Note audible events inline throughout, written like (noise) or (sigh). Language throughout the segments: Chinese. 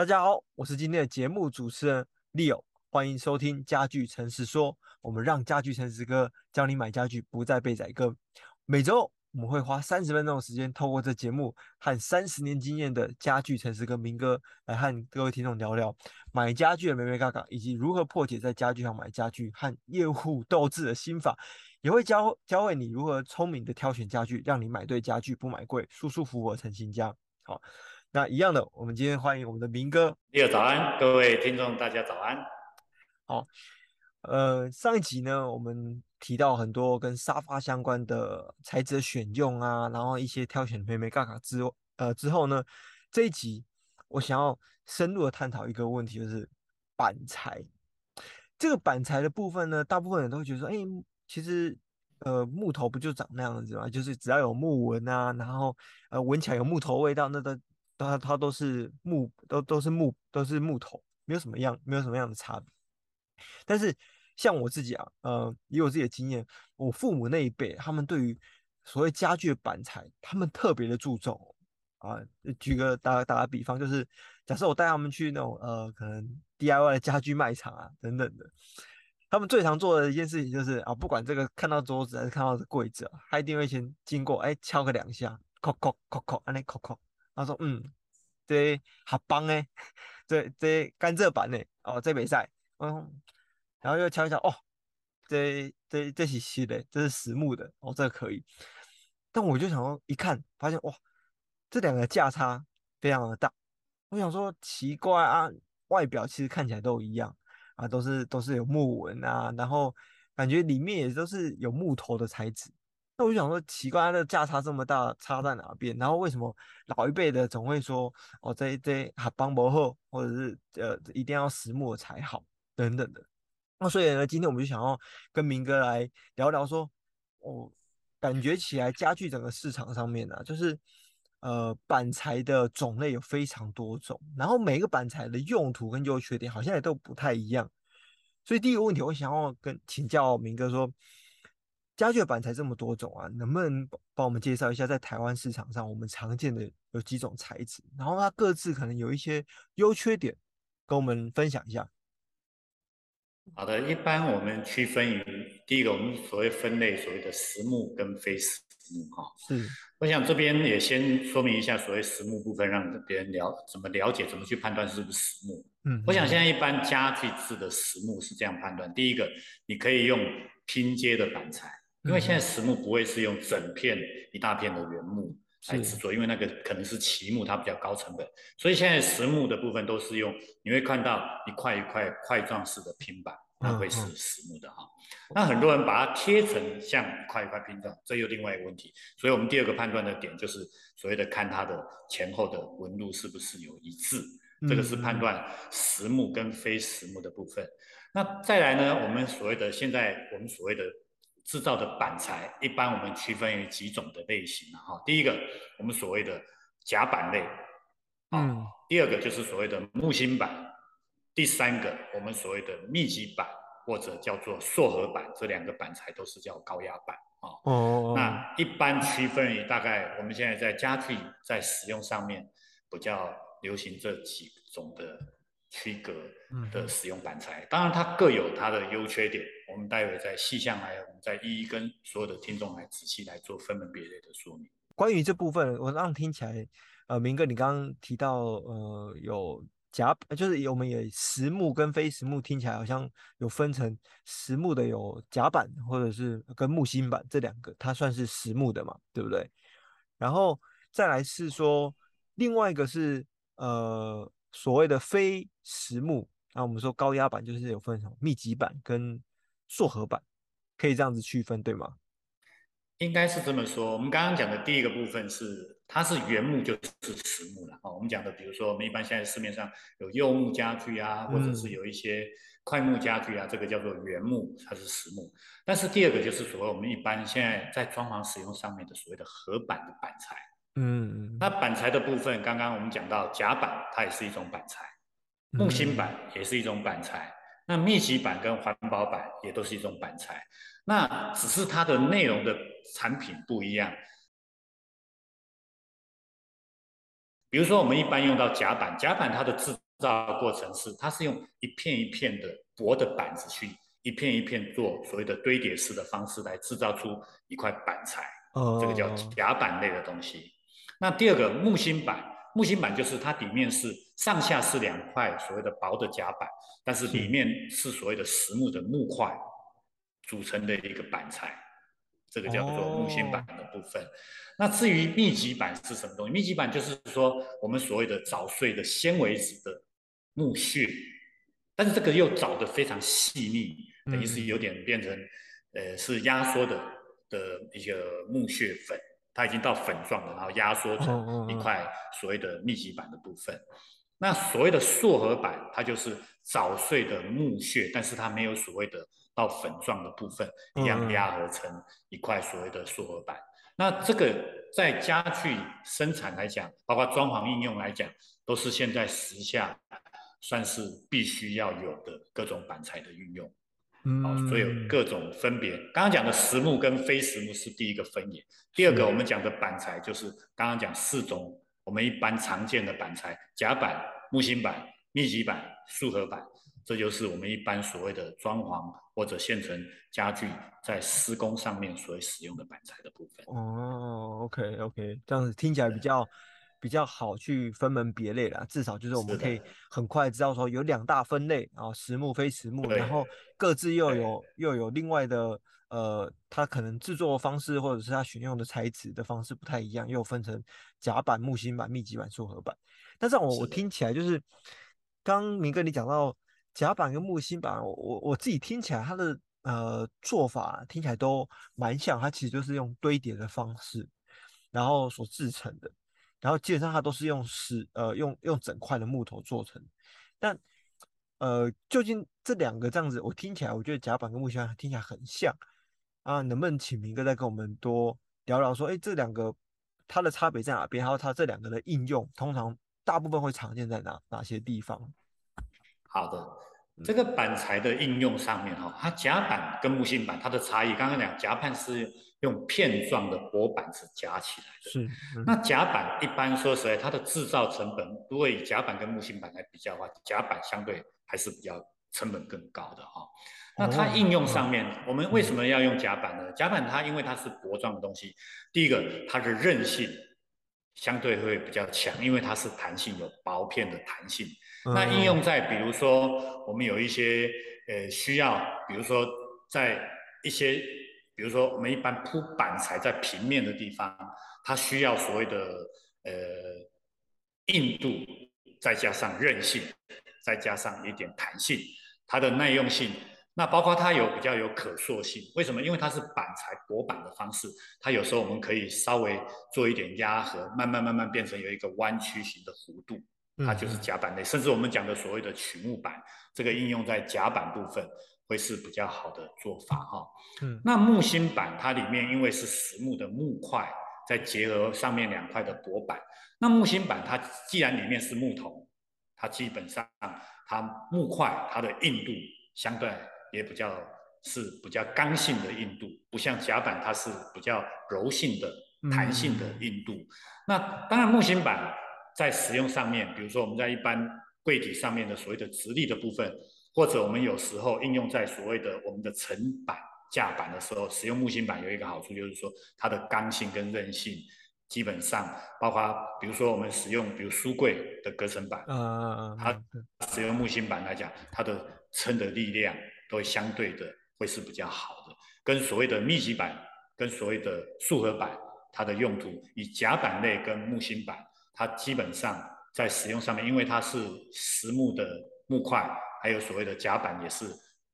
大家好，我是今天的节目主持人 Leo，欢迎收听家具诚实说。我们让家具诚实哥教你买家具不再被宰割。每周我们会花三十分钟的时间，透过这节目和三十年经验的家具诚实哥明哥来和各位听众聊聊买家具的眉眉嘎嘎，以及如何破解在家具上买家具和业务斗智的心法。也会教教会你如何聪明的挑选家具，让你买对家具不买贵，舒舒服服成新家。好。那一样的，我们今天欢迎我们的明哥。你好，早安，各位听众，大家早安。好，呃，上一集呢，我们提到很多跟沙发相关的材质的选用啊，然后一些挑选美眉嘎嘎之呃之后呢，这一集我想要深入的探讨一个问题，就是板材。这个板材的部分呢，大部分人都会觉得说，哎，其实呃木头不就长那样子吗？就是只要有木纹啊，然后呃闻起来有木头味道，那都。它它都是木，都都是木，都是木头，没有什么样，没有什么样的差别。但是像我自己啊，呃，以我自己的经验，我父母那一辈，他们对于所谓家具的板材，他们特别的注重啊。举个打打个比方，就是假设我带他们去那种呃，可能 DIY 的家具卖场啊等等的，他们最常做的一件事情就是啊，不管这个看到桌子还是看到柜子，他一定会先经过，哎，敲个两下，叩叩叩叩，按那叩叩。他说：“嗯，这好棒诶，(laughs) 这这甘蔗板呢？哦，这没赛，嗯，然后又敲一敲，哦，这这这是新的，这是实木的，哦，这个可以。但我就想说，一看发现哇，这两个价差非常的大。我想说奇怪啊，外表其实看起来都一样啊，都是都是有木纹啊，然后感觉里面也都是有木头的材质。”那我就想说，奇怪，它的价差这么大，差在哪边？然后为什么老一辈的总会说，哦，这这哈邦博后，或者是呃，一定要实木才好，等等的。那所以呢，今天我们就想要跟明哥来聊聊，说，哦，感觉起来家具整个市场上面呢、啊，就是呃，板材的种类有非常多种，然后每个板材的用途跟优缺点好像也都不太一样。所以第一个问题，我想要跟请教明哥说。家具的板材这么多种啊，能不能帮我们介绍一下，在台湾市场上我们常见的有几种材质，然后它各自可能有一些优缺点，跟我们分享一下。好的，一般我们区分于第一个，我们所谓分类所谓的实木跟非实木哈。是，我想这边也先说明一下所谓实木部分，让别人了怎么了解，怎么去判断是不是实木。嗯，我想现在一般家具制的实木是这样判断：第一个，你可以用拼接的板材。因为现在实木不会是用整片一大片的原木来制作，因为那个可能是奇木，它比较高成本，所以现在实木的部分都是用，你会看到一块一块块状式的拼板，它会是实木的哈。那很多人把它贴成像一块一块拼状，这又另外一个问题。所以我们第二个判断的点就是所谓的看它的前后的纹路是不是有一致，这个是判断实木跟非实木的部分。那再来呢，我们所谓的现在我们所谓的。制造的板材，一般我们区分于几种的类型哈。第一个，我们所谓的夹板类，嗯。第二个就是所谓的木芯板，第三个我们所谓的密集板或者叫做塑合板，这两个板材都是叫高压板啊。哦。那一般区分于大概我们现在在家具在使用上面比较流行这几种的。区隔的使用板材，当然它各有它的优缺点，我们待会再细项来，我们再一一跟所有的听众来仔细来做分门别类的说明。关于这部分，我让听起来，呃，明哥你刚刚提到，呃，有夹，就是我们也实木跟非实木，听起来好像有分成实木的有夹板，或者是跟木芯板这两个，它算是实木的嘛，对不对？然后再来是说，另外一个是呃。所谓的非实木，那我们说高压板就是有分成密集板跟塑合板，可以这样子区分，对吗？应该是这么说。我们刚刚讲的第一个部分是，它是原木就是实木了。哦，我们讲的，比如说我们一般现在市面上有柚木家具啊，或者是有一些块木家具啊，这个叫做原木，它是实木。但是第二个就是所谓我们一般现在在装潢使用上面的所谓的合板的板材。嗯，那板材的部分，刚刚我们讲到夹板，它也是一种板材；木芯板也是一种板材。那密集板跟环保板也都是一种板材。那只是它的内容的产品不一样。比如说，我们一般用到夹板，夹板它的制造过程是，它是用一片一片的薄的板子去一片一片做所谓的堆叠式的方式来制造出一块板材，这个叫夹板类的东西。那第二个木芯板，木芯板就是它底面是上下是两块所谓的薄的夹板，但是里面是所谓的实木的木块组成的一个板材，这个叫做木芯板的部分。那至于密集板是什么东西？密集板就是说我们所谓的早碎的纤维质的木屑，但是这个又找得非常细腻，等于是有点变成呃是压缩的的一个木屑粉。它已经到粉状了，然后压缩成一块所谓的密集板的部分。那所谓的塑合板，它就是早碎的木屑，但是它没有所谓的到粉状的部分，一样压合成一块所谓的塑合板。那这个在家具生产来讲，包括装潢应用来讲，都是现在时下算是必须要有的各种板材的运用。嗯，所以有各种分别。刚刚讲的实木跟非实木是第一个分野，第二个我们讲的板材就是刚刚讲四种我们一般常见的板材：夹板、木芯板、密集板、复合板。这就是我们一般所谓的装潢或者现成家具在施工上面所使用的板材的部分。哦，OK OK，这样子听起来比较。比较好去分门别类啦，至少就是我们可以很快知道说有两大分类，啊实木、非实木，然后各自又有又有另外的呃，它可能制作方式或者是它选用的材质的方式不太一样，又分成夹板、木芯板、密集板、复合板。但是我我听起来就是刚明哥你讲到夹板跟木芯板，我我我自己听起来它的呃做法听起来都蛮像，它其实就是用堆叠的方式，然后所制成的。然后基本上它都是用石呃用用整块的木头做成，但呃究竟这两个这样子，我听起来我觉得甲板跟木芯板听起来很像啊，能不能请明哥再跟我们多聊聊说，哎这两个它的差别在哪边？还有它这两个的应用，通常大部分会常见在哪哪些地方？好的，这个板材的应用上面哈，它甲板跟木芯板它的差异，刚刚讲甲板是。用片状的薄板子夹起来的，是。嗯、那夹板一般说实在，它的制造成本，如果以夹板跟木芯板来比较的话，夹板相对还是比较成本更高的哈。那它应用上面，哦、我们为什么要用夹板呢？夹板它因为它是薄状的东西，第一个它的韧性相对会比较强，因为它是弹性，有薄片的弹性。嗯、那应用在比如说我们有一些呃需要，比如说在一些。比如说，我们一般铺板材在平面的地方，它需要所谓的呃硬度，再加上韧性，再加上一点弹性，它的耐用性，那包括它有比较有可塑性。为什么？因为它是板材薄板的方式，它有时候我们可以稍微做一点压合，慢慢慢慢变成有一个弯曲型的弧度，它就是甲板类。甚至我们讲的所谓的曲木板，这个应用在甲板部分。会是比较好的做法哈。嗯，那木芯板它里面因为是实木的木块，再结合上面两块的薄板，那木芯板它既然里面是木头，它基本上它木块它的硬度相对也比较是比较刚性的硬度，不像甲板它是比较柔性的弹性的硬度。嗯、那当然木芯板在使用上面，比如说我们在一般柜体上面的所谓的直立的部分。或者我们有时候应用在所谓的我们的层板架板的时候，使用木芯板有一个好处，就是说它的刚性跟韧性基本上，包括比如说我们使用比如书柜的隔层板，嗯，它使用木芯板来讲，它的撑的力量都会相对的会是比较好的，跟所谓的密集板跟所谓的复合板，它的用途以夹板类跟木芯板，它基本上在使用上面，因为它是实木的木块。还有所谓的夹板也是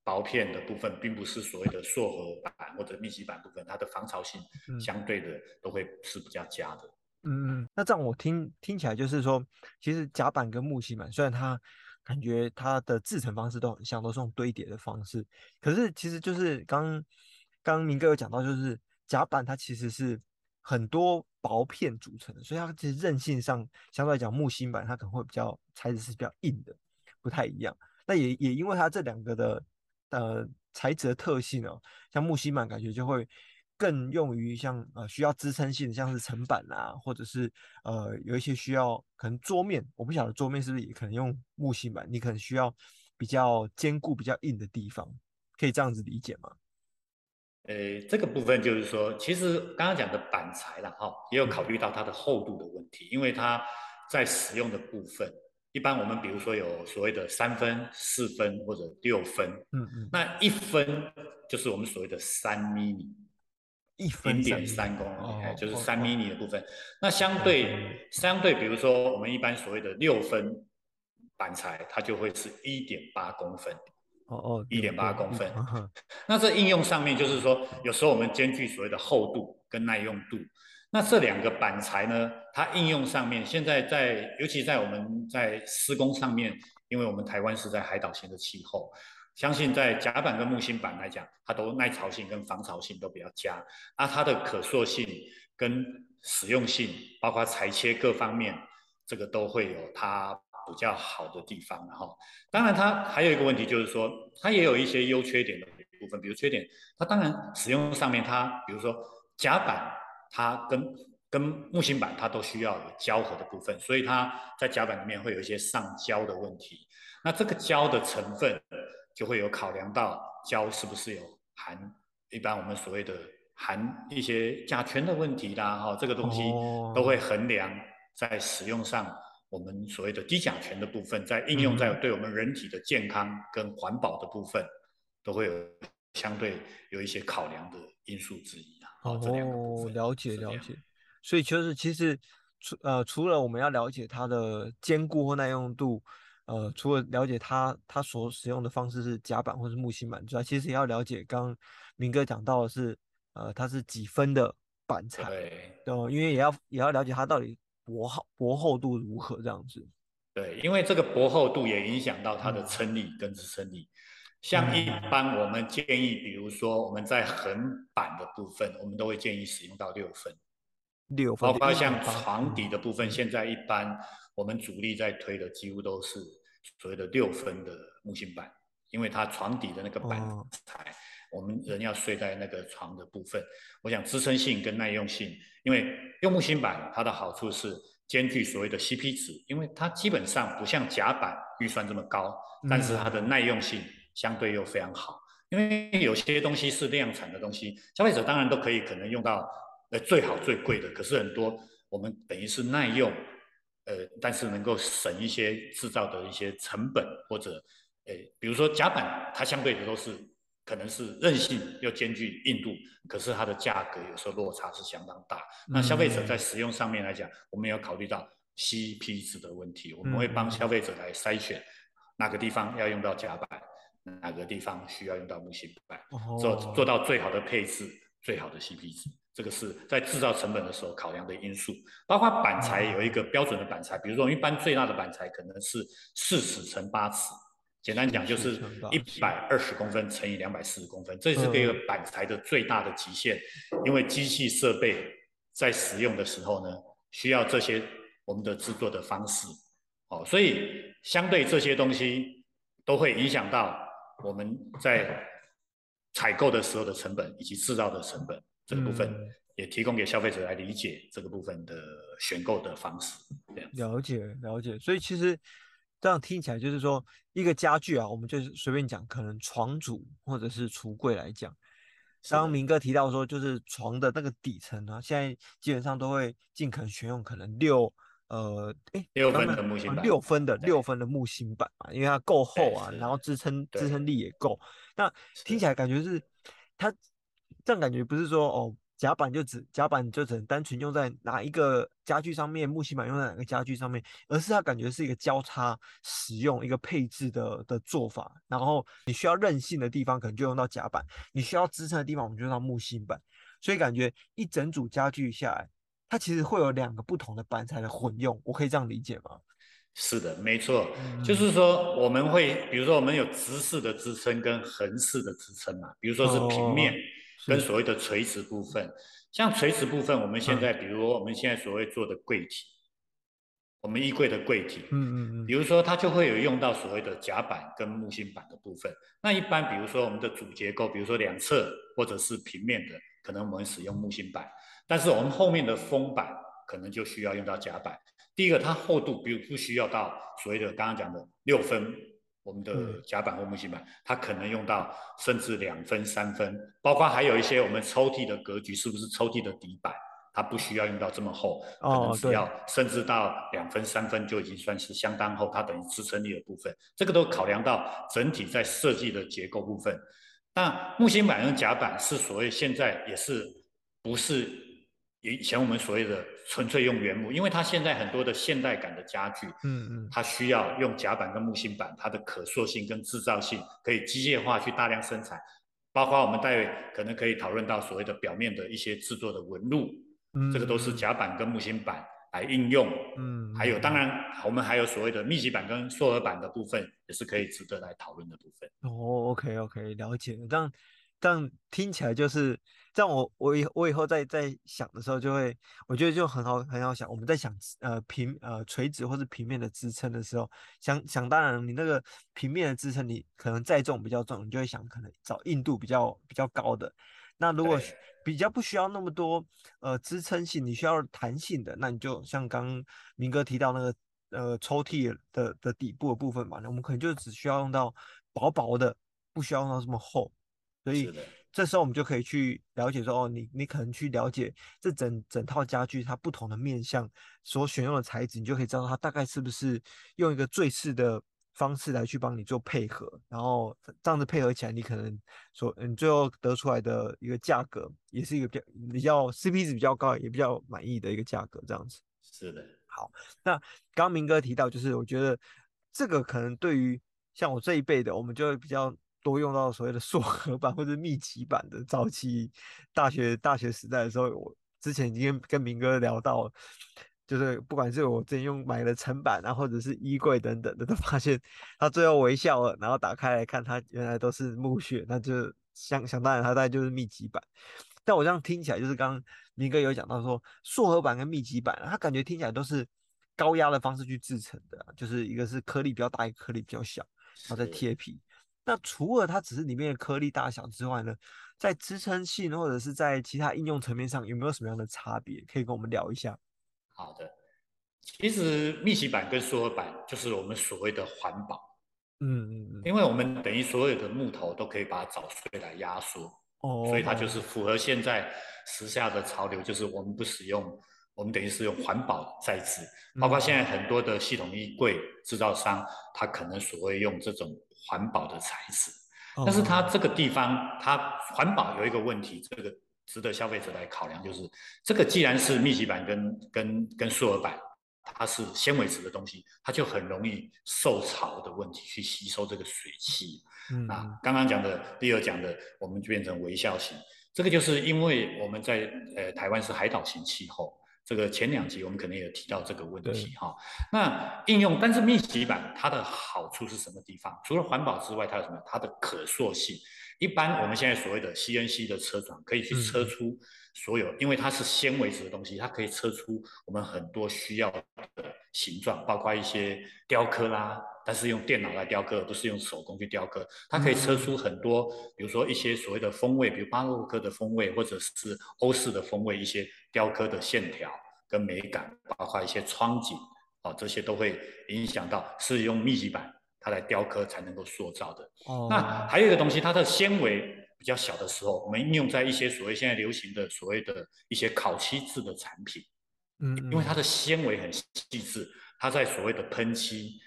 薄片的部分，并不是所谓的塑合板或者密集板部分，它的防潮性相对的都会是比较佳的。嗯嗯，那这样我听听起来就是说，其实夹板跟木芯板虽然它感觉它的制成方式都很像，都是用堆叠的方式，可是其实就是刚刚明哥有讲到，就是夹板它其实是很多薄片组成的，所以它其实韧性上相对来讲，木芯板它可能会比较材质是比较硬的，不太一样。那也也因为它这两个的呃材质的特性哦，像木芯板感觉就会更用于像呃需要支撑性的，像是层板啊，或者是呃有一些需要可能桌面，我不晓得桌面是不是也可能用木芯板，你可能需要比较坚固、比较硬的地方，可以这样子理解吗？呃，这个部分就是说，其实刚刚讲的板材了哈，也有考虑到它的厚度的问题，因为它在使用的部分，一般我们比如说有所谓的三分、四分或者六分，嗯嗯，那一分就是我们所谓的三毫米，一分零点三公分，哦，就是三毫米的部分。那相对相对，比如说我们一般所谓的六分板材，它就会是一点八公分。哦哦，一点八公分。那这应用上面就是说，有时候我们兼具所谓的厚度跟耐用度。那这两个板材呢，它应用上面，现在在尤其在我们在施工上面，因为我们台湾是在海岛型的气候，相信在甲板跟木芯板来讲，它都耐潮性跟防潮性都比较佳。那它的可塑性跟实用性，包括裁切各方面，这个都会有它。比较好的地方，哈，当然它还有一个问题，就是说它也有一些优缺点的部分，比如缺点，它当然使用上面，它比如说甲板，它跟跟木芯板，它都需要有胶合的部分，所以它在甲板里面会有一些上胶的问题。那这个胶的成分就会有考量到胶是不是有含一般我们所谓的含一些甲醛的问题啦，哈，这个东西都会衡量在使用上。我们所谓的低甲醛的部分，在应用在对我们人体的健康跟环保的部分，嗯、都会有相对有一些考量的因素之一啊。哦，了解了解。所以就是其实除呃除了我们要了解它的坚固或耐用度，呃除了了解它它所使用的方式是夹板或是木芯板之外，其实也要了解刚刚明哥讲到的是呃它是几分的板材，对，呃因为也要也要了解它到底。薄厚薄厚度如何这样子？对，因为这个薄厚度也影响到它的撑力跟支撑力。像一般我们建议，比如说我们在横板的部分，我们都会建议使用到六分。六分。包括像床底的部分，现在一般我们主力在推的几乎都是所谓的六分的木芯板，因为它床底的那个板材。我们人要睡在那个床的部分，我想支撑性跟耐用性，因为用木芯板，它的好处是兼具所谓的 CP 值，因为它基本上不像甲板预算这么高，但是它的耐用性相对又非常好。因为有些东西是量产的东西，消费者当然都可以可能用到呃最好最贵的，可是很多我们等于是耐用，呃，但是能够省一些制造的一些成本或者，呃，比如说甲板，它相对的都是。可能是韧性又兼具硬度，可是它的价格有时候落差是相当大。那消费者在使用上面来讲，我们要考虑到 CP 值的问题，我们会帮消费者来筛选哪个地方要用到甲板，哪个地方需要用到木芯板，做做到最好的配置、最好的 CP 值。这个是在制造成本的时候考量的因素。包括板材有一个标准的板材，比如说一般最大的板材可能是四尺乘八尺。简单讲就是一百二十公分乘以两百四十公分，这是这个板材的最大的极限。因为机器设备在使用的时候呢，需要这些我们的制作的方式，哦，所以相对这些东西都会影响到我们在采购的时候的成本以及制造的成本这个部分，也提供给消费者来理解这个部分的选购的方式。这样了解了解，所以其实。这样听起来就是说，一个家具啊，我们就是随便讲，可能床组或者是橱柜来讲，刚刚明哥提到说，就是床的那个底层啊，现在基本上都会尽可能选用可能六呃，哎，六分的木芯板，六分的六分的木芯板嘛，因为它够厚啊，然后支撑支撑力也够。那听起来感觉是它这样感觉不是说哦。甲板就只甲板就只能单纯用在哪一个家具上面，木芯板用在哪个家具上面，而是它感觉是一个交叉使用一个配置的的做法。然后你需要韧性的地方，可能就用到甲板；你需要支撑的地方，我们就用到木芯板。所以感觉一整组家具下来，它其实会有两个不同的板材的混用。我可以这样理解吗？是的，没错，就是说我们会，比如说我们有直式的支撑跟横式的支撑嘛，比如说是平面。哦跟所谓的垂直部分，像垂直部分，我们现在比如我们现在所谓做的柜体，我们衣柜的柜体，嗯嗯嗯，比如说它就会有用到所谓的夹板跟木芯板的部分。那一般比如说我们的主结构，比如说两侧或者是平面的，可能我们使用木芯板，但是我们后面的封板可能就需要用到夹板。第一个，它厚度比如不需要到所谓的刚刚讲的六分，我们的夹板或木芯板，它可能用到甚至两分、三分，包括还有一些我们抽屉的格局是不是抽屉的底板。它不需要用到这么厚，可能只要甚至到两分三分就已经算是相当厚，它等于支撑力的部分，这个都考量到整体在设计的结构部分。那木芯板跟夹板是所谓现在也是不是以前我们所谓的纯粹用原木，因为它现在很多的现代感的家具，嗯嗯，它需要用夹板跟木芯板，它的可塑性跟制造性可以机械化去大量生产，包括我们待会可能可以讨论到所谓的表面的一些制作的纹路。这个都是夹板跟木芯板来应用，嗯，还有当然我们还有所谓的密集版跟缩合版的部分，也是可以值得来讨论的部分。哦，OK OK，了解了。这样这样听起来就是，这样我我以我以后在在想的时候，就会我觉得就很好很好想。我们在想呃平呃垂直或是平面的支撑的时候，想想当然你那个平面的支撑，你可能载重比较重，你就会想可能找硬度比较比较高的。那如果比较不需要那么多呃支撑性，你需要弹性的，那你就像刚明哥提到那个呃抽屉的的底部的部分嘛，那我们可能就只需要用到薄薄的，不需要用到这么厚，所以这时候我们就可以去了解说哦，你你可能去了解这整整套家具它不同的面向所选用的材质，你就可以知道它大概是不是用一个最适的。方式来去帮你做配合，然后这样子配合起来，你可能说，你最后得出来的一个价格，也是一个比较比较 CP 值比较高，也比较满意的一个价格，这样子。是的。好，那刚刚明哥提到，就是我觉得这个可能对于像我这一辈的，我们就会比较多用到所谓的硕合版或者密集版的。早期大学大学时代的时候，我之前已经跟明哥聊到。就是不管是我之前用买的层板啊，或者是衣柜等等的，都发现 (laughs) 他最后微笑了，然后打开来看，它原来都是木屑，那就想想当然，它大概就是密集版。但我这样听起来，就是刚刚明哥有讲到说，塑合板跟密集板，它感觉听起来都是高压的方式去制成的，就是一个是颗粒比较大，一个颗粒比较小，然后再贴皮。那除了它只是里面的颗粒大小之外呢，在支撑性或者是在其他应用层面上，有没有什么样的差别？可以跟我们聊一下。好的，其实密集板跟塑合板就是我们所谓的环保，嗯嗯嗯，因为我们等于所有的木头都可以把它找碎来压缩，哦，所以它就是符合现在时下的潮流，就是我们不使用，我们等于是用环保材质，包括现在很多的系统衣柜制造商，它可能所谓用这种环保的材质，但是它这个地方它环保有一个问题，这个。值得消费者来考量，就是这个既然是密集板跟跟跟塑合板，它是纤维质的东西，它就很容易受潮的问题去吸收这个水汽。嗯，啊，刚刚讲的，第二讲的，我们就变成微笑型，这个就是因为我们在呃台湾是海岛型气候，这个前两集我们可能也有提到这个问题哈。那应用，但是密集板它的好处是什么地方？除了环保之外，它有什么？它的可塑性。一般我们现在所谓的 CNC 的车床可以去车出所有，因为它是纤维质的东西，它可以车出我们很多需要的形状，包括一些雕刻啦。但是用电脑来雕刻，而不是用手工去雕刻，它可以车出很多，比如说一些所谓的风味，比如巴洛克的风味，或者是欧式的风味，一些雕刻的线条跟美感，包括一些窗景啊，这些都会影响到是用密集板。它来雕刻才能够塑造的。哦，那还有一个东西，它的纤维比较小的时候，我们应用在一些所谓现在流行的所谓的一些烤漆制的产品。嗯，因为它的纤维很细致，它在所谓的喷漆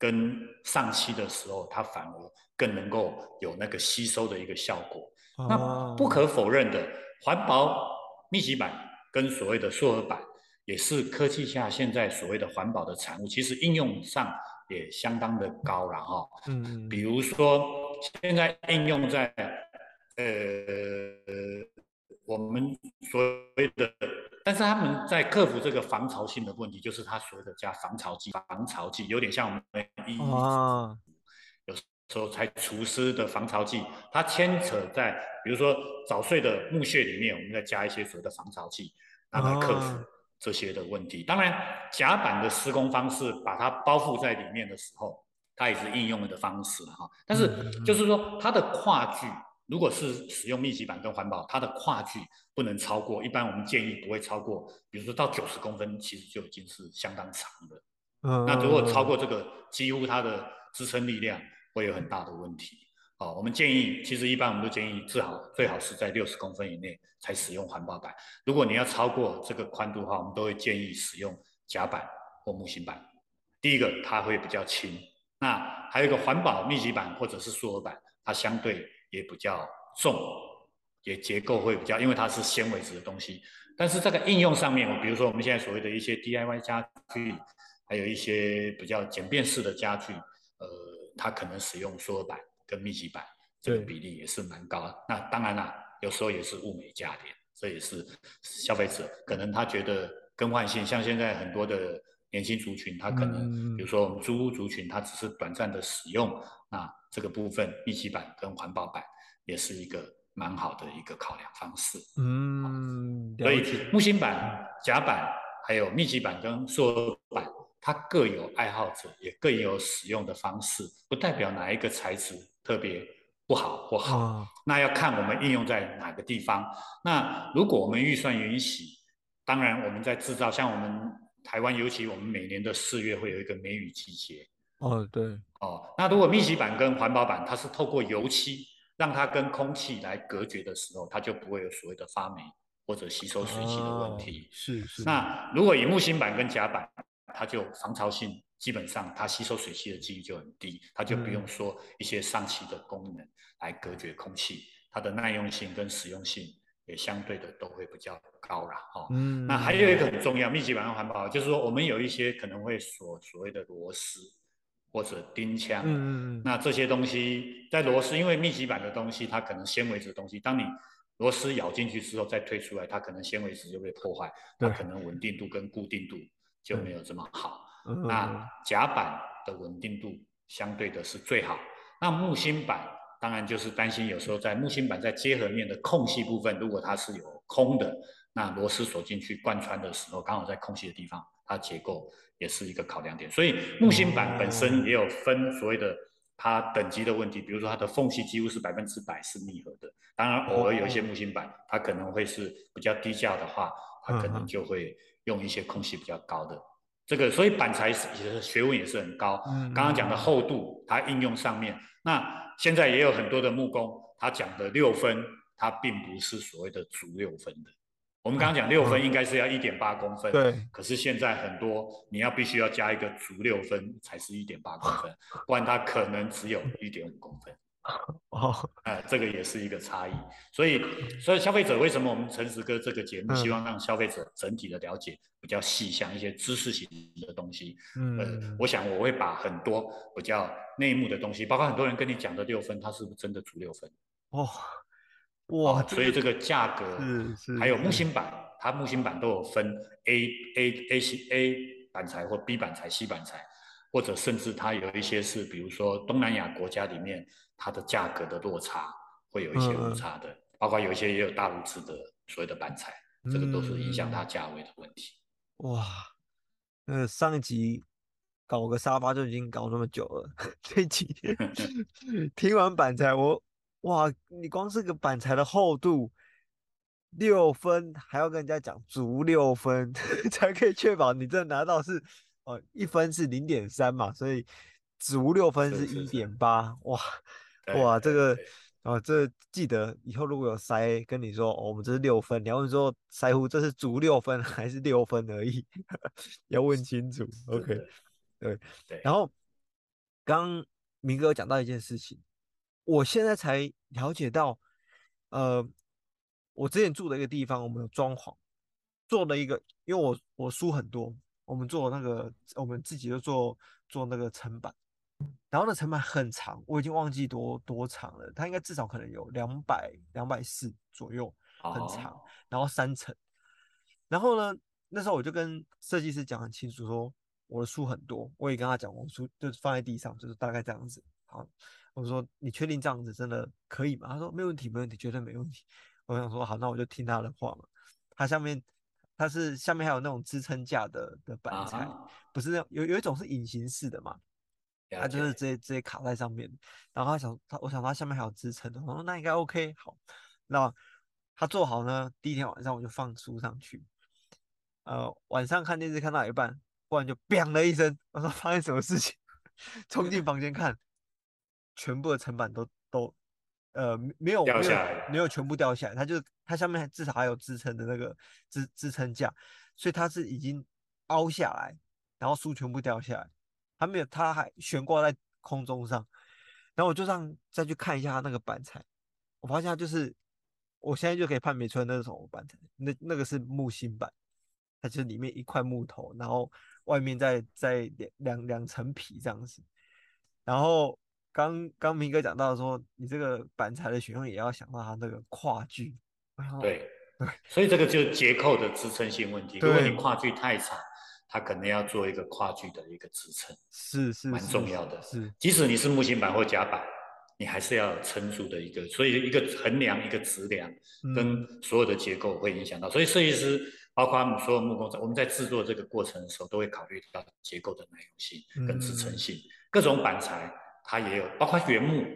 跟上漆的时候，它反而更能够有那个吸收的一个效果。那不可否认的，环保密集板跟所谓的塑合板也是科技下现在所谓的环保的产物。其实应用上。也相当的高了哈，嗯，比如说现在应用在呃我们所谓的，但是他们在克服这个防潮性的问题，就是他所谓的加防潮剂，防潮剂有点像我们医有时候才除湿的防潮剂，它牵扯在比如说早睡的木屑里面，我们再加一些所谓的防潮剂，来克服。这些的问题，当然夹板的施工方式，把它包覆在里面的时候，它也是应用的方式哈。但是就是说，它的跨距如果是使用密集板跟环保，它的跨距不能超过，一般我们建议不会超过，比如说到九十公分，其实就已经是相当长的。嗯，那如果超过这个，几乎它的支撑力量会有很大的问题。好，我们建议，其实一般我们都建议最好最好是在六十公分以内才使用环保板。如果你要超过这个宽度的话，我们都会建议使用夹板或木芯板。第一个它会比较轻，那还有一个环保密集板或者是塑合板，它相对也比较重，也结构会比较，因为它是纤维质的东西。但是这个应用上面，比如说我们现在所谓的一些 DIY 家具。还有一些比较简便式的家具，呃，它可能使用塑板跟密集板，这个比例也是蛮高的。那当然啦，有时候也是物美价廉，这也是消费者可能他觉得更换性，像现在很多的年轻族群，他可能，比如说我们租屋族群，他只是短暂的使用，那这个部分密集板跟环保板也是一个蛮好的一个考量方式。嗯，所以木芯板、夹板还有密集板跟塑合板。它各有爱好者，也各有使用的方式，不代表哪一个材质特别不好或好。哦、那要看我们应用在哪个地方。那如果我们预算允许，当然我们在制造，像我们台湾，尤其我们每年的四月会有一个梅雨季节。哦，对。哦，那如果密集板跟环保板，它是透过油漆让它跟空气来隔绝的时候，它就不会有所谓的发霉或者吸收水汽的问题。哦、是是。那如果以木芯板跟夹板，它就防潮性，基本上它吸收水汽的几率就很低，它就不用说一些上漆的功能来隔绝空气，它的耐用性跟实用性也相对的都会比较高啦。哈。嗯，那还有一个很重要，密集板环保，就是说我们有一些可能会锁所谓的螺丝或者钉枪，嗯，那这些东西在螺丝，因为密集板的东西它可能纤维质的东西，当你螺丝咬进去之后再推出来，它可能纤维质就被破坏，它可能稳定度跟固定度。就没有这么好。嗯、那甲板的稳定度相对的是最好。那木芯板当然就是担心有时候在木芯板在接合面的空隙部分，如果它是有空的，那螺丝锁进去贯穿的时候，刚好在空隙的地方，它结构也是一个考量点。所以木芯板本身也有分所谓的它等级的问题，比如说它的缝隙几乎是百分之百是密合的。当然偶尔有一些木芯板，它可能会是比较低价的话，它可能就会。用一些空隙比较高的这个，所以板材是其实学问也是很高。嗯，刚刚讲的厚度，它应用上面，那现在也有很多的木工，他讲的六分，它并不是所谓的足六分的。我们刚刚讲六分应该是要一点八公分，对。可是现在很多你要必须要加一个足六分才是一点八公分，(laughs) 不然它可能只有一点五公分。(laughs) 哦，哎，这个也是一个差异，所以，所以消费者为什么我们诚实哥这个节目希望让消费者整体的了解比较细，像一些知识型的东西，嗯、呃，我想我会把很多比较内幕的东西，包括很多人跟你讲的六分，它是不是真的足六分？哦，哇，所以这个价格，是是，还有木芯板，它木芯板都有分 A A A C A 板材或 B 板材、C 板材。或者甚至它有一些是，比如说东南亚国家里面，它的价格的落差会有一些误差的，嗯、包括有一些也有大陆制的所谓的板材，这个都是影响它价位的问题。嗯、哇，呃，上一集搞个沙发就已经搞那么久了，(laughs) 这几天 (laughs) 听完板材，我哇，你光是个板材的厚度六分，还要跟人家讲足六分，(laughs) 才可以确保你这拿到是。哦，一分是零点三嘛，所以足六分是一点八，哇哇，这个啊，这记得以后如果有塞跟你说，哦，我们这是六分，你要问说筛户这是足六分 (laughs) 还是六分而已，(laughs) 要问清楚。OK，对对。然后刚明哥讲到一件事情，我现在才了解到，呃，我之前住的一个地方，我们有装潢做了一个，因为我我书很多。我们做那个，我们自己就做做那个层板，然后那层板很长，我已经忘记多多长了，它应该至少可能有两百两百四左右，很长，然后三层。然后呢，那时候我就跟设计师讲很清楚，说我的书很多，我也跟他讲，我书就是放在地上，就是大概这样子。好，我说你确定这样子真的可以吗？他说没问题，没问题，绝对没问题。我想说好，那我就听他的话嘛。他下面。它是下面还有那种支撑架的的板材，uh. 不是那种有有一种是隐形式的嘛，它就是直接直接卡在上面。然后他想他，我想他下面还有支撑的，我说那应该 OK。好，那他做好呢，第一天晚上我就放书上去。呃，晚上看电视看到一半，忽然就“砰”的一声，我说发生什么事情？(laughs) 冲进房间看，全部的层板都都呃没有掉下来，没有全部掉下来，它就它下面至少还有支撑的那个支支撑架，所以它是已经凹下来，然后书全部掉下来，它没有，它还悬挂在空中上。然后我就让再去看一下它那个板材，我发现它就是我现在就可以判别出来那是什么板材，那那个是木芯板。它就是里面一块木头，然后外面再再两两两层皮这样子。然后刚刚明哥讲到说，你这个板材的选用也要想到它那个跨距。对对，所以这个就是结构的支撑性问题。如果你跨距太长，它可能要做一个跨距的一个支撑，是是蛮重要的。是，即使你是木型板或夹板，你还是要有撑住的一个，所以一个横梁一个直梁跟所有的结构会影响到。所以设计师。包括所有木工，我们在制作这个过程的时候，都会考虑到结构的耐用性跟支撑性。嗯、各种板材它也有，包括原木，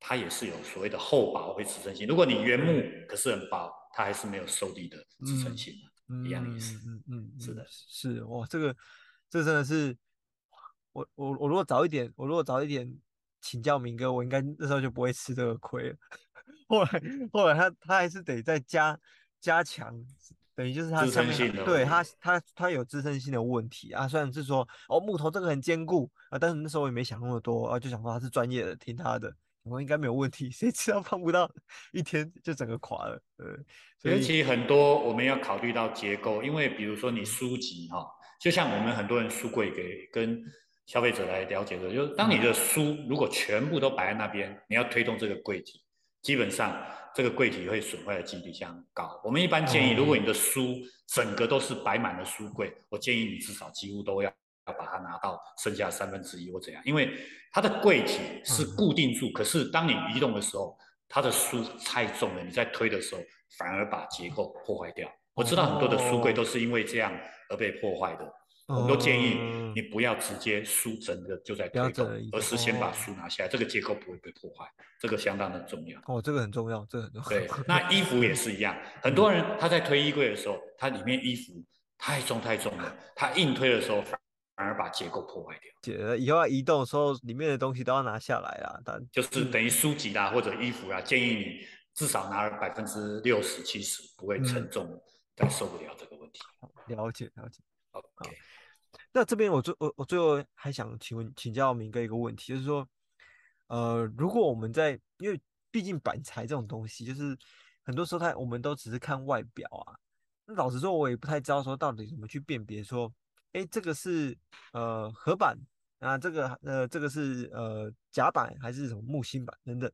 它也是有所谓的厚薄会支撑性。如果你原木可是很薄，它还是没有受力的支撑性，嗯、一样意思。嗯嗯，嗯，是的，是哇，这个这真的是我我我如果早一点，我如果早一点请教明哥，我应该那时候就不会吃这个亏了。(laughs) 后来后来他他还是得再加加强。等于就是它上面，对他他他有支撑性的问题啊。虽然是说哦木头这个很坚固啊，但是那时候我也没想那么多啊，就想说他是专业的，听他的，我应该没有问题。谁知道放不到一天就整个垮了，对。所以其实很多我们要考虑到结构，因为比如说你书籍哈，就像我们很多人书柜给跟消费者来了解的，就是当你的书如果全部都摆在那边，你要推动这个柜体，基本上。这个柜体会损坏的几率相当高。我们一般建议，如果你的书整个都是摆满了书柜，我建议你至少几乎都要要把它拿到剩下三分之一或怎样，因为它的柜体是固定住，可是当你移动的时候，它的书太重了，你在推的时候反而把结构破坏掉。我知道很多的书柜都是因为这样而被破坏的。我们都建议你不要直接书整个就在推动，而是先把书拿下来，这个结构不会被破坏，这个相当的重要。哦，这个很重要，这个很重要。对，(laughs) 那衣服也是一样，很多人他在推衣柜的时候，它里面衣服太重太重了，他硬推的时候反而把结构破坏掉。以后要移动的时候，里面的东西都要拿下来啊，但就是等于书籍啦或者衣服啦，建议你至少拿了百分之六十七十，不会沉重，但受不了这个问题。了解了解。OK。那这边我最我我最后还想请问请教明哥一个问题，就是说，呃，如果我们在因为毕竟板材这种东西，就是很多时候它我们都只是看外表啊。那老实说，我也不太知道说到底怎么去辨别说，哎，这个是呃合板啊，这个呃这个是呃夹板还是什么木芯板等等。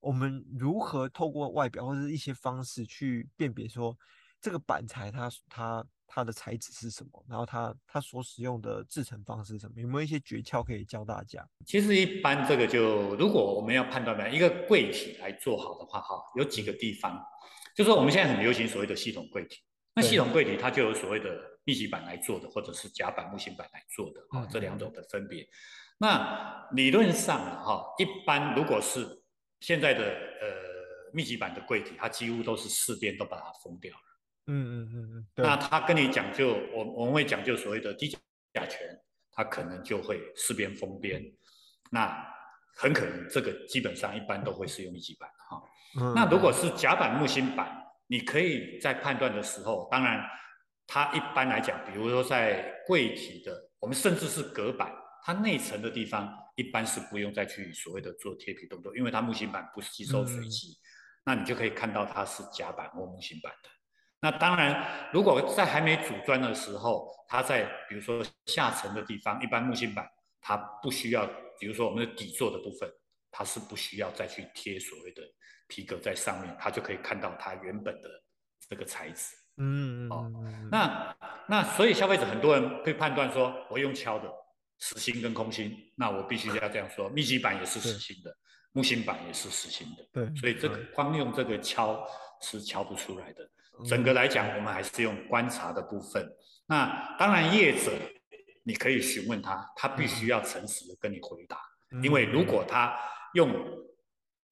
我们如何透过外表或者一些方式去辨别说这个板材它它？它的材质是什么？然后它它所使用的制成方式是什么？有没有一些诀窍可以教大家？其实一般这个就如果我们要判断一个柜体来做好的话，哈，有几个地方，就是说我们现在很流行所谓的系统柜体。那系统柜体它就有所谓的密集板来做的，或者是夹板木芯板来做的，啊，这两种的分别。那理论上哈，一般如果是现在的呃密集板的柜体，它几乎都是四边都把它封掉了。嗯嗯嗯嗯，那它跟你讲究，我我们会讲究所谓的低甲醛，它可能就会四边封边，那很可能这个基本上一般都会是用密集板哈。嗯、那如果是夹板木芯板，你可以在判断的时候，当然它一般来讲，比如说在柜体的，我们甚至是隔板，它内层的地方一般是不用再去所谓的做贴皮动作，因为它木芯板不吸收水汽，嗯、那你就可以看到它是夹板或木芯板的。那当然，如果在还没组装的时候，它在比如说下层的地方，一般木芯板它不需要，比如说我们的底座的部分，它是不需要再去贴所谓的皮革在上面，它就可以看到它原本的这个材质。嗯哦，那那所以消费者很多人会判断说，我用敲的实心跟空心，那我必须要这样说，密集板也是实心的，木芯板也是实心的。对，所以这个光用这个敲是敲不出来的。整个来讲，我们还是用观察的部分。那当然，业者你可以询问他，他必须要诚实的跟你回答，因为如果他用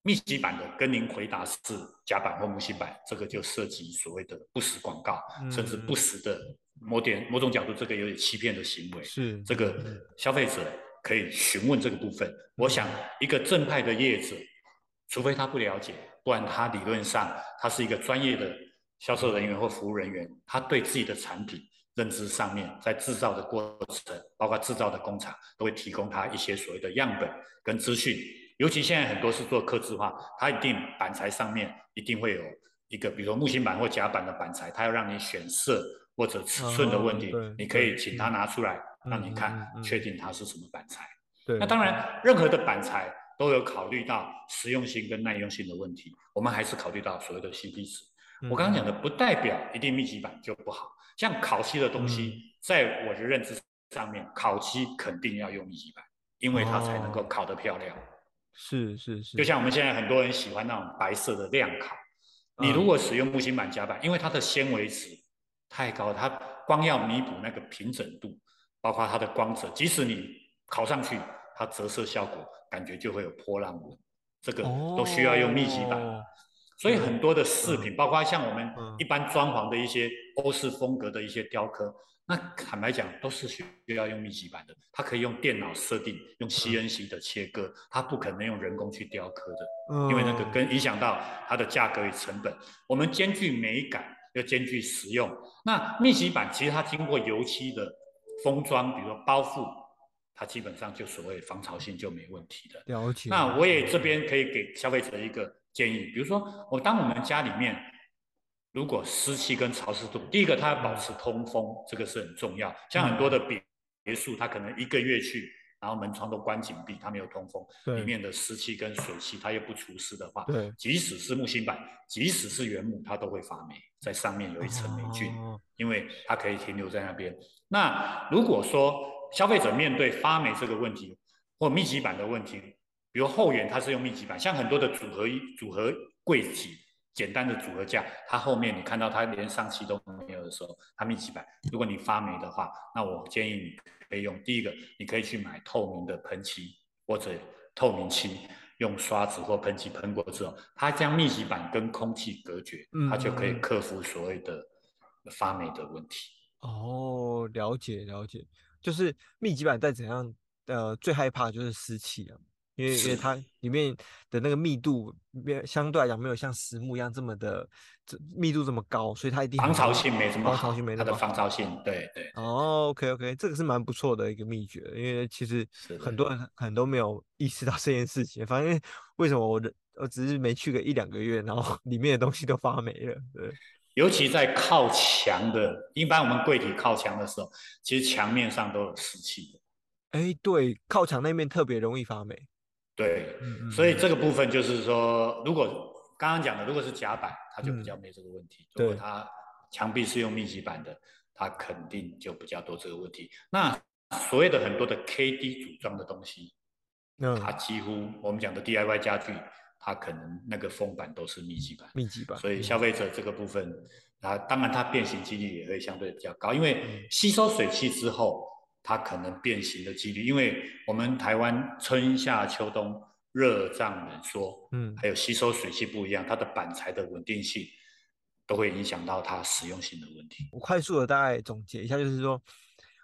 密集版的跟您回答是甲板或木芯板，这个就涉及所谓的不实广告，甚至不实的某点某种角度，这个有点欺骗的行为。是这个消费者可以询问这个部分。我想一个正派的业者，除非他不了解，不然他理论上他是一个专业的销售人员或服务人员，他对自己的产品认知上面，在制造的过程，包括制造的工厂，都会提供他一些所谓的样本跟资讯。尤其现在很多是做刻字化，它一定板材上面一定会有一个，比如说木芯板或夹板的板材，它要让你选色或者尺寸的问题，哦、你可以请他拿出来让你看，确定它是什么板材。对，那当然任何的板材都有考虑到实用性跟耐用性的问题，我们还是考虑到所谓的 CP 值。嗯、我刚刚讲的不代表一定密集板就不好，像烤漆的东西，嗯、在我的认知上面，烤漆肯定要用密集板，因为它才能够烤得漂亮。哦是是是，就像我们现在很多人喜欢那种白色的亮烤，你如果使用木芯板夹板，因为它的纤维值太高，它光要弥补那个平整度，包括它的光泽，即使你烤上去，它折射效果感觉就会有波浪纹，这个都需要用密集板。哦、所以很多的饰品，嗯、包括像我们一般装潢的一些欧式风格的一些雕刻。那坦白讲，都是需要用密集板的。它可以用电脑设定，用 CNC 的切割，它不可能用人工去雕刻的，因为那个跟影响到它的价格与成本。我们兼具美感，又兼具实用。那密集板其实它经过油漆的封装，比如说包覆，它基本上就所谓防潮性就没问题的。了解。那我也这边可以给消费者一个建议，比如说我当我们家里面。如果湿气跟潮湿度，第一个它要保持通风，这个是很重要。像很多的别别墅，它可能一个月去，然后门窗都关紧闭，它没有通风，对里面的湿气跟水汽，它又不除湿的话，对即使是木芯板，即使是原木，它都会发霉，在上面有一层霉菌，哦、因为它可以停留在那边。那如果说消费者面对发霉这个问题，或密集板的问题，比如后缘它是用密集板，像很多的组合组合柜体。简单的组合架，它后面你看到它连上漆都没有的时候，它密集板。如果你发霉的话，那我建议你可以用第一个，你可以去买透明的喷漆或者透明漆，用刷子或喷漆喷过之后，它将密集板跟空气隔绝，它就可以克服所谓的发霉的问题。嗯、哦，了解了解，就是密集板再怎样，呃，最害怕的就是湿气啊。因为因为它里面的那个密度，没相对来讲没有像实木一样这么的这密度这么高，所以它一定防潮性没什么，防潮性没它的防潮性，对对。哦，OK OK，这个是蛮不错的一个秘诀，因为其实很多人可能都没有意识到这件事情。反正为什么我的我只是没去个一两个月，然后 (laughs) 里面的东西都发霉了，对。尤其在靠墙的，一般我们柜体靠墙的时候，其实墙面上都有湿气的。哎，对，靠墙那面特别容易发霉。对，所以这个部分就是说，如果刚刚讲的，如果是夹板，它就比较没这个问题；嗯、如果它墙壁是用密集板的，它肯定就比较多这个问题。那所谓的很多的 KD 组装的东西，嗯、它几乎我们讲的 DIY 家具，它可能那个封板都是密集板。密集板。所以消费者这个部分，它当然它变形几率也会相对比较高，因为吸收水汽之后。它可能变形的几率，因为我们台湾春夏秋冬热胀冷缩，嗯，还有吸收水汽不一样，它的板材的稳定性都会影响到它实用性的问题。我快速的大概总结一下，就是说，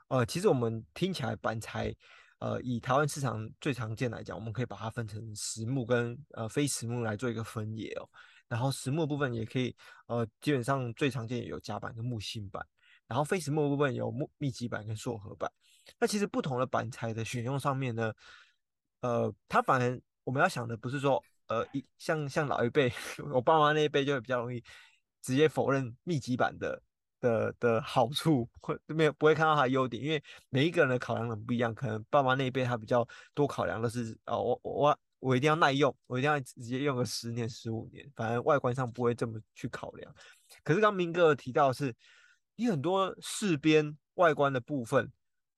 呃，其实我们听起来板材，呃，以台湾市场最常见来讲，我们可以把它分成实木跟呃非实木来做一个分野哦。然后实木部分也可以，呃，基本上最常见有夹板跟木芯板，然后非实木部分有木密集板跟塑合板。那其实不同的板材的选用上面呢，呃，它反而我们要想的不是说，呃，一像像老一辈，(laughs) 我爸妈那一辈就会比较容易直接否认密集板的的的好处，会没有不会看到它的优点，因为每一个人的考量很不一样，可能爸妈那一辈他比较多考量的是，哦，我我我一定要耐用，我一定要直接用个十年十五年，反正外观上不会这么去考量。可是刚明哥提到的是，你很多饰边外观的部分。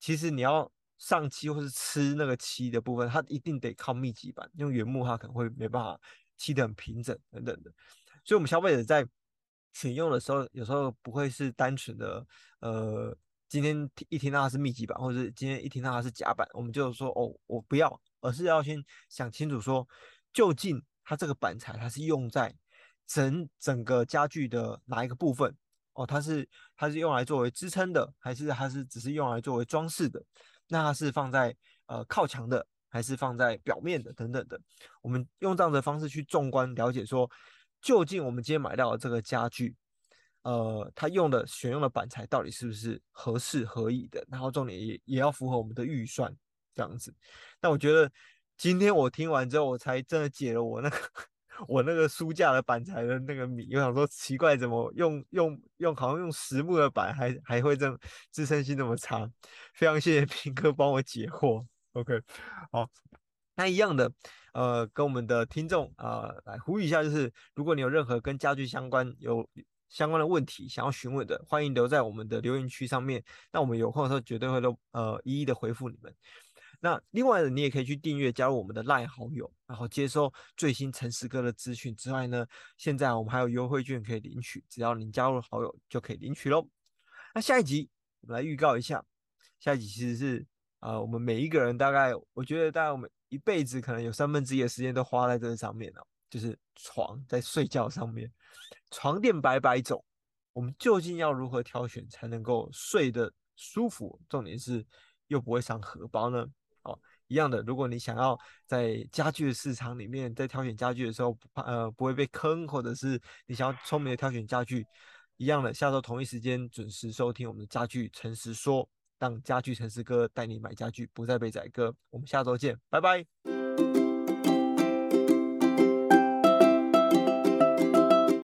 其实你要上漆或是吃那个漆的部分，它一定得靠密集板，用原木它可能会没办法漆得很平整等等的。所以，我们消费者在选用的时候，有时候不会是单纯的呃今天一听到它是密集板，或者是今天一听到它是夹板，我们就说哦，我不要，而是要先想清楚说，究竟它这个板材它是用在整整个家具的哪一个部分？哦，它是它是用来作为支撑的，还是它是只是用来作为装饰的？那它是放在呃靠墙的，还是放在表面的等等的？我们用这样的方式去纵观了解说，究竟我们今天买到的这个家具，呃，它用的选用的板材到底是不是合适合宜的？然后重点也也要符合我们的预算这样子。但我觉得今天我听完之后，我才真的解了我那个。我那个书架的板材的那个米，我想说奇怪，怎么用用用好像用实木的板还还会这么支撑性这么差？非常谢谢平哥帮我解惑。OK，好，那一样的，呃，跟我们的听众啊、来呼吁一下，就是如果你有任何跟家具相关有相关的问题想要询问的，欢迎留在我们的留言区上面，那我们有空的时候绝对会都呃一一的回复你们。那另外呢，你也可以去订阅加入我们的 LINE 好友，然后接收最新诚实哥的资讯之外呢，现在我们还有优惠券可以领取，只要您加入好友就可以领取喽。那下一集我们来预告一下，下一集其实是呃我们每一个人大概，我觉得大概我们一辈子可能有三分之一的时间都花在这个上面了，就是床在睡觉上面，床垫百百种，我们究竟要如何挑选才能够睡得舒服？重点是又不会伤荷包呢？一样的，如果你想要在家具的市场里面，在挑选家具的时候不怕呃不会被坑，或者是你想要聪明的挑选家具，一样的，下周同一时间准时收听我们的家具诚实说，让家具诚实哥带你买家具，不再被宰割。我们下周见，拜拜。